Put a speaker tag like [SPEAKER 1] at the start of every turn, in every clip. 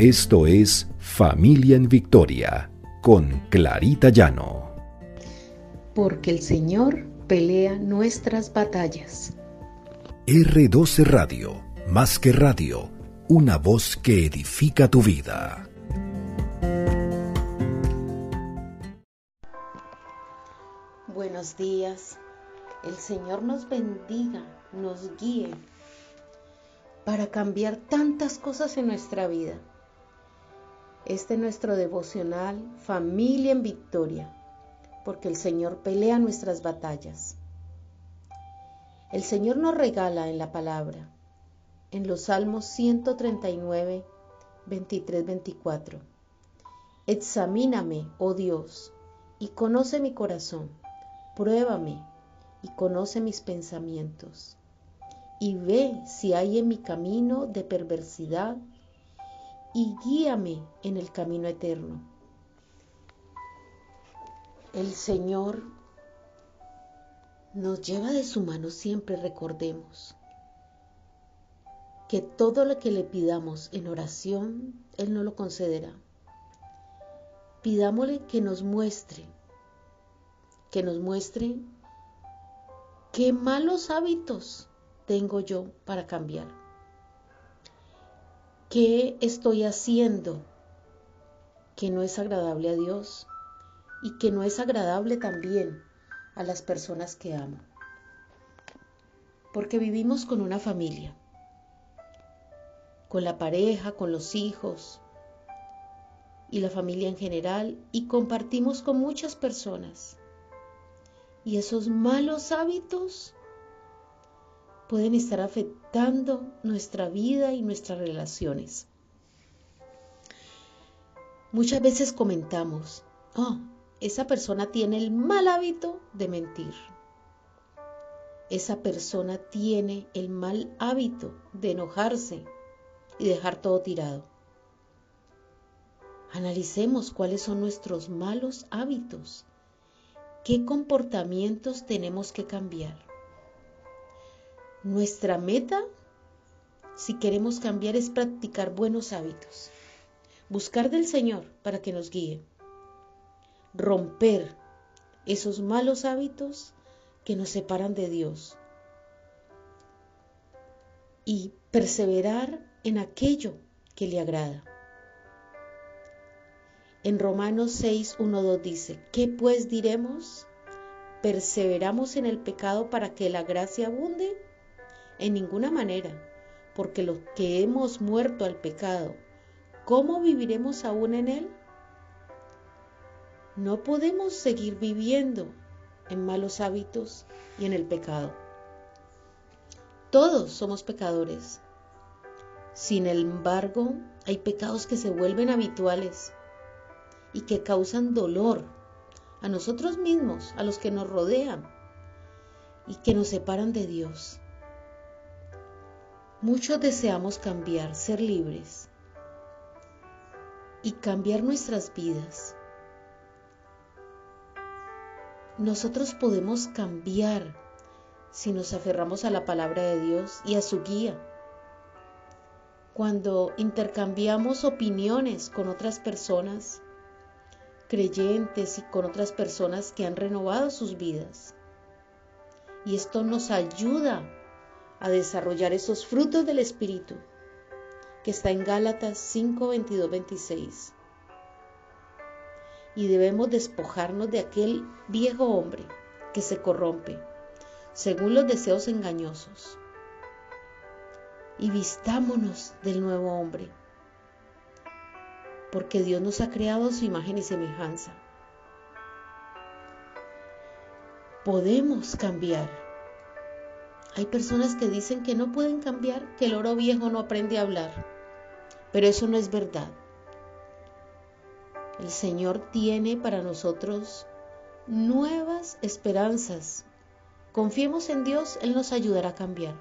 [SPEAKER 1] Esto es Familia en Victoria con Clarita Llano.
[SPEAKER 2] Porque el Señor pelea nuestras batallas.
[SPEAKER 1] R12 Radio, más que radio, una voz que edifica tu vida.
[SPEAKER 2] Buenos días. El Señor nos bendiga, nos guíe para cambiar tantas cosas en nuestra vida. Este es nuestro devocional Familia en Victoria, porque el Señor pelea nuestras batallas. El Señor nos regala en la palabra, en los Salmos 139, 23, 24. Examíname, oh Dios, y conoce mi corazón, pruébame y conoce mis pensamientos, y ve si hay en mi camino de perversidad y guíame en el camino eterno. El Señor nos lleva de su mano siempre, recordemos que todo lo que le pidamos en oración, Él no lo concederá. Pidámosle que nos muestre, que nos muestre qué malos hábitos tengo yo para cambiar. ¿Qué estoy haciendo que no es agradable a Dios y que no es agradable también a las personas que amo? Porque vivimos con una familia, con la pareja, con los hijos y la familia en general y compartimos con muchas personas. Y esos malos hábitos pueden estar afectando nuestra vida y nuestras relaciones. Muchas veces comentamos, oh, esa persona tiene el mal hábito de mentir. Esa persona tiene el mal hábito de enojarse y dejar todo tirado. Analicemos cuáles son nuestros malos hábitos. ¿Qué comportamientos tenemos que cambiar? Nuestra meta, si queremos cambiar, es practicar buenos hábitos. Buscar del Señor para que nos guíe. Romper esos malos hábitos que nos separan de Dios. Y perseverar en aquello que le agrada. En Romanos 6, 1, 2 dice, ¿qué pues diremos? ¿Perseveramos en el pecado para que la gracia abunde? En ninguna manera, porque los que hemos muerto al pecado, ¿cómo viviremos aún en él? No podemos seguir viviendo en malos hábitos y en el pecado. Todos somos pecadores. Sin embargo, hay pecados que se vuelven habituales y que causan dolor a nosotros mismos, a los que nos rodean y que nos separan de Dios. Muchos deseamos cambiar, ser libres y cambiar nuestras vidas. Nosotros podemos cambiar si nos aferramos a la palabra de Dios y a su guía. Cuando intercambiamos opiniones con otras personas, creyentes y con otras personas que han renovado sus vidas. Y esto nos ayuda a desarrollar esos frutos del Espíritu, que está en Gálatas 5, 22, 26. Y debemos despojarnos de aquel viejo hombre que se corrompe según los deseos engañosos. Y vistámonos del nuevo hombre, porque Dios nos ha creado su imagen y semejanza. Podemos cambiar hay personas que dicen que no pueden cambiar, que el oro viejo no aprende a hablar, pero eso no es verdad. El Señor tiene para nosotros nuevas esperanzas. Confiemos en Dios, Él nos ayudará a cambiar.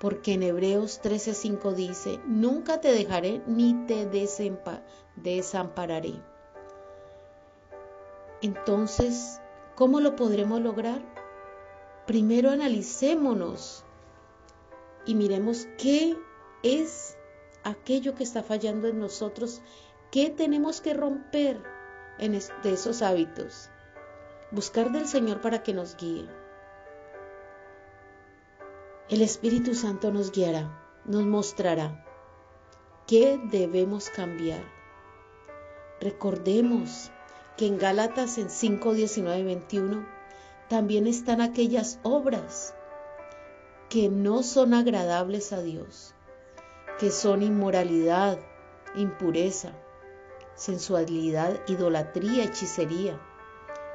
[SPEAKER 2] Porque en Hebreos 13:5 dice, nunca te dejaré ni te desampararé. Entonces, ¿cómo lo podremos lograr? Primero analicémonos y miremos qué es aquello que está fallando en nosotros, qué tenemos que romper en de esos hábitos. Buscar del Señor para que nos guíe. El Espíritu Santo nos guiará, nos mostrará qué debemos cambiar. Recordemos que en Gálatas en 5, 19 y 21 también están aquellas obras que no son agradables a Dios, que son inmoralidad, impureza, sensualidad, idolatría, hechicería,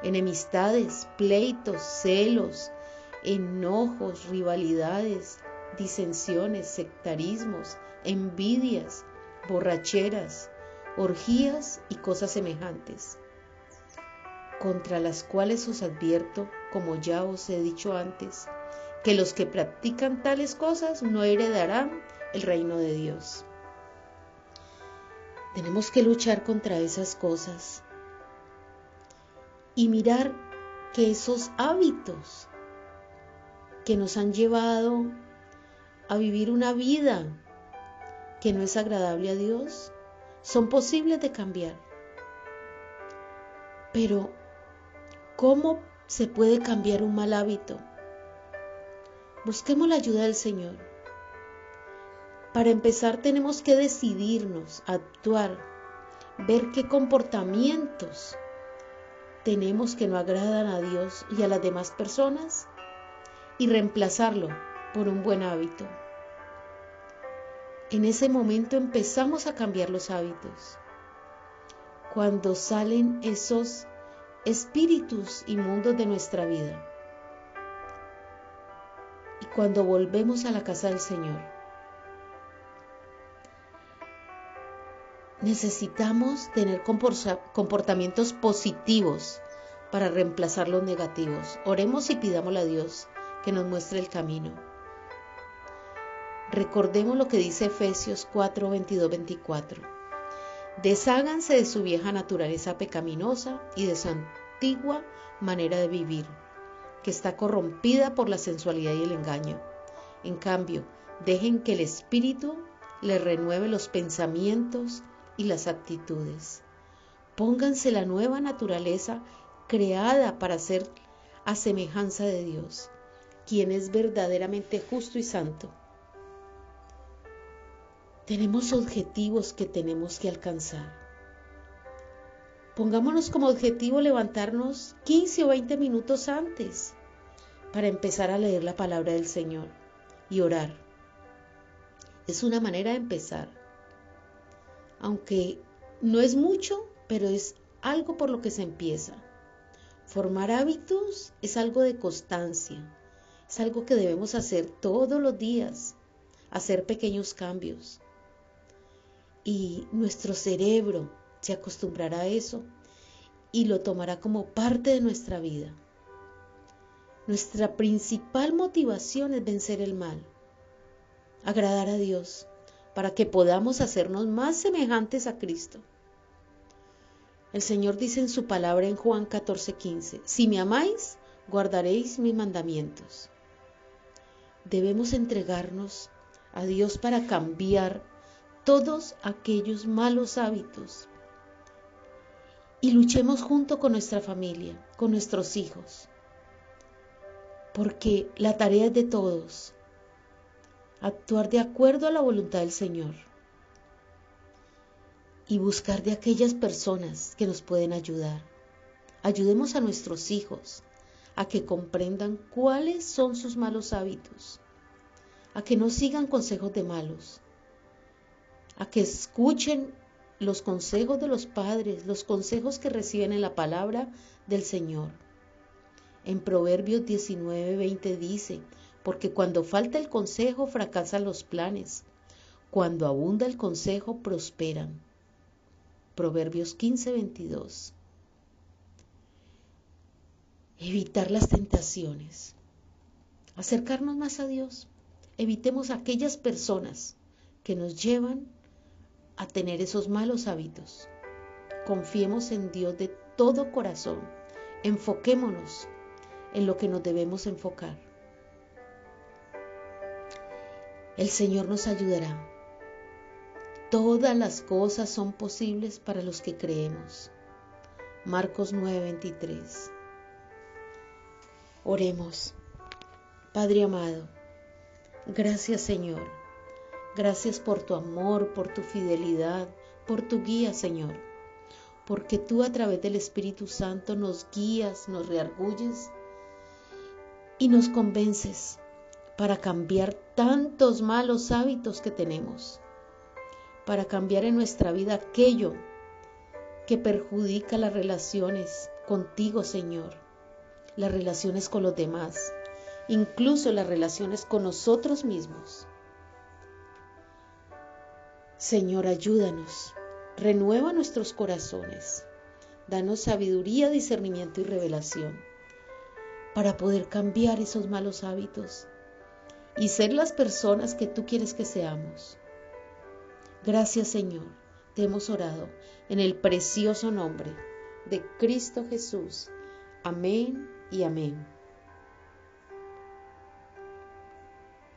[SPEAKER 2] enemistades, pleitos, celos, enojos, rivalidades, disensiones, sectarismos, envidias, borracheras, orgías y cosas semejantes, contra las cuales os advierto, como ya os he dicho antes, que los que practican tales cosas no heredarán el reino de Dios. Tenemos que luchar contra esas cosas y mirar que esos hábitos que nos han llevado a vivir una vida que no es agradable a Dios son posibles de cambiar. Pero, ¿cómo se puede cambiar un mal hábito? Busquemos la ayuda del Señor. Para empezar tenemos que decidirnos, actuar, ver qué comportamientos tenemos que no agradan a Dios y a las demás personas y reemplazarlo por un buen hábito. En ese momento empezamos a cambiar los hábitos. Cuando salen esos espíritus inmundos de nuestra vida. Y cuando volvemos a la casa del Señor. Necesitamos tener comportamientos positivos para reemplazar los negativos. Oremos y pidámosle a Dios que nos muestre el camino. Recordemos lo que dice Efesios 4, 22, 24. Desháganse de su vieja naturaleza pecaminosa y de su antigua manera de vivir, que está corrompida por la sensualidad y el engaño. En cambio, dejen que el Espíritu les renueve los pensamientos y las actitudes. Pónganse la nueva naturaleza creada para ser a semejanza de Dios, quien es verdaderamente justo y santo. Tenemos objetivos que tenemos que alcanzar. Pongámonos como objetivo levantarnos 15 o 20 minutos antes para empezar a leer la palabra del Señor y orar. Es una manera de empezar. Aunque no es mucho, pero es algo por lo que se empieza. Formar hábitos es algo de constancia, es algo que debemos hacer todos los días, hacer pequeños cambios y nuestro cerebro se acostumbrará a eso y lo tomará como parte de nuestra vida. Nuestra principal motivación es vencer el mal, agradar a Dios, para que podamos hacernos más semejantes a Cristo. El Señor dice en su palabra en Juan 14:15, si me amáis, guardaréis mis mandamientos. Debemos entregarnos a Dios para cambiar todos aquellos malos hábitos y luchemos junto con nuestra familia, con nuestros hijos, porque la tarea es de todos, actuar de acuerdo a la voluntad del Señor y buscar de aquellas personas que nos pueden ayudar. Ayudemos a nuestros hijos a que comprendan cuáles son sus malos hábitos, a que no sigan consejos de malos, a que escuchen los consejos de los padres, los consejos que reciben en la palabra del Señor. En Proverbios 19:20 dice, porque cuando falta el consejo fracasan los planes, cuando abunda el consejo prosperan. Proverbios 15:22. Evitar las tentaciones. Acercarnos más a Dios. Evitemos aquellas personas que nos llevan a tener esos malos hábitos. Confiemos en Dios de todo corazón. Enfoquémonos en lo que nos debemos enfocar. El Señor nos ayudará todas las cosas son posibles para los que creemos. Marcos 9:23. Oremos. Padre amado, gracias Señor. Gracias por tu amor, por tu fidelidad, por tu guía, Señor. Porque tú a través del Espíritu Santo nos guías, nos reargulles y nos convences para cambiar tantos malos hábitos que tenemos, para cambiar en nuestra vida aquello que perjudica las relaciones contigo, Señor, las relaciones con los demás, incluso las relaciones con nosotros mismos. Señor, ayúdanos, renueva nuestros corazones, danos sabiduría, discernimiento y revelación para poder cambiar esos malos hábitos y ser las personas que tú quieres que seamos. Gracias Señor, te hemos orado en el precioso nombre de Cristo Jesús. Amén y amén.